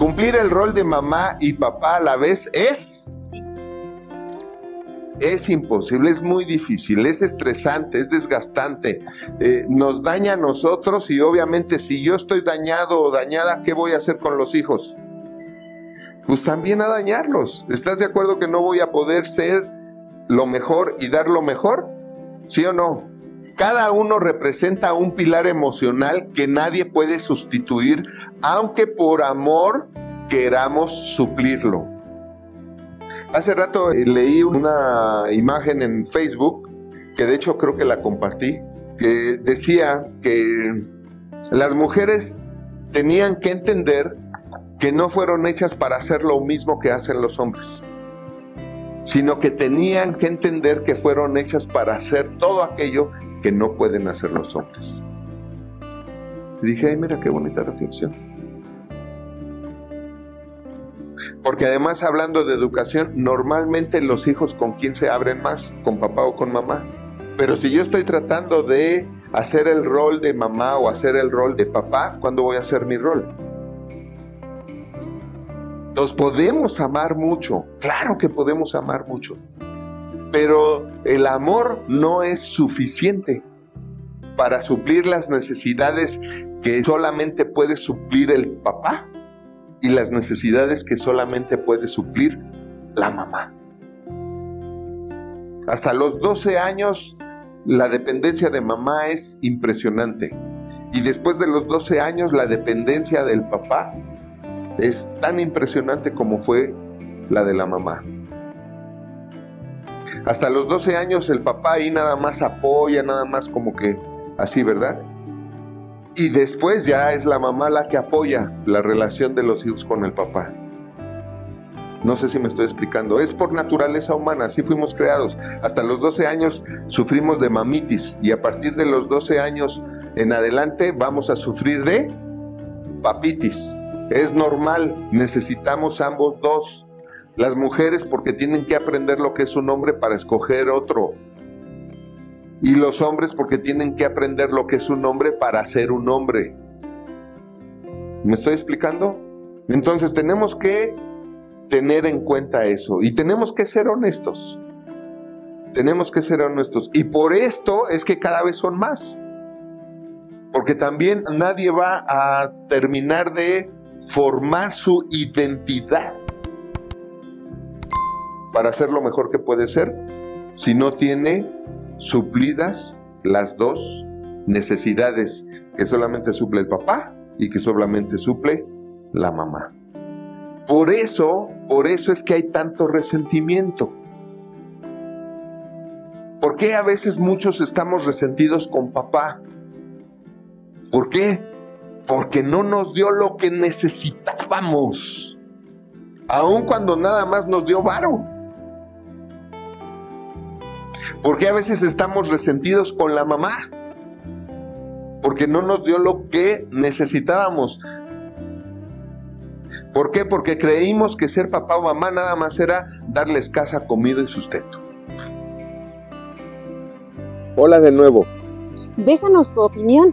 Cumplir el rol de mamá y papá a la vez es es imposible, es muy difícil, es estresante, es desgastante, eh, nos daña a nosotros y obviamente si yo estoy dañado o dañada, ¿qué voy a hacer con los hijos? Pues también a dañarlos. ¿Estás de acuerdo que no voy a poder ser lo mejor y dar lo mejor? ¿Sí o no? Cada uno representa un pilar emocional que nadie puede sustituir, aunque por amor queramos suplirlo. Hace rato eh, leí una imagen en Facebook, que de hecho creo que la compartí, que decía que las mujeres tenían que entender que no fueron hechas para hacer lo mismo que hacen los hombres, sino que tenían que entender que fueron hechas para hacer todo aquello que no pueden hacer los hombres. Y dije, ay, mira qué bonita reflexión. Porque además hablando de educación, normalmente los hijos con quién se abren más, con papá o con mamá. Pero si yo estoy tratando de hacer el rol de mamá o hacer el rol de papá, ¿cuándo voy a hacer mi rol? Nos podemos amar mucho, claro que podemos amar mucho, pero el amor no es suficiente para suplir las necesidades que solamente puede suplir el papá y las necesidades que solamente puede suplir la mamá. Hasta los 12 años la dependencia de mamá es impresionante. Y después de los 12 años la dependencia del papá es tan impresionante como fue la de la mamá. Hasta los 12 años el papá ahí nada más apoya, nada más como que así, ¿verdad? Y después ya es la mamá la que apoya la relación de los hijos con el papá. No sé si me estoy explicando. Es por naturaleza humana, así fuimos creados. Hasta los 12 años sufrimos de mamitis y a partir de los 12 años en adelante vamos a sufrir de papitis. Es normal, necesitamos ambos dos. Las mujeres porque tienen que aprender lo que es un hombre para escoger otro y los hombres porque tienen que aprender lo que es un hombre para ser un hombre. ¿Me estoy explicando? Entonces tenemos que tener en cuenta eso y tenemos que ser honestos. Tenemos que ser honestos. Y por esto es que cada vez son más. Porque también nadie va a terminar de formar su identidad para ser lo mejor que puede ser si no tiene suplidas las dos necesidades que solamente suple el papá y que solamente suple la mamá. Por eso, por eso es que hay tanto resentimiento. ¿Por qué a veces muchos estamos resentidos con papá? ¿Por qué? Porque no nos dio lo que necesitábamos. Aun cuando nada más nos dio varo. ¿Por qué a veces estamos resentidos con la mamá? Porque no nos dio lo que necesitábamos. ¿Por qué? Porque creímos que ser papá o mamá nada más era darles casa, comida y sustento. Hola de nuevo. Déjanos tu opinión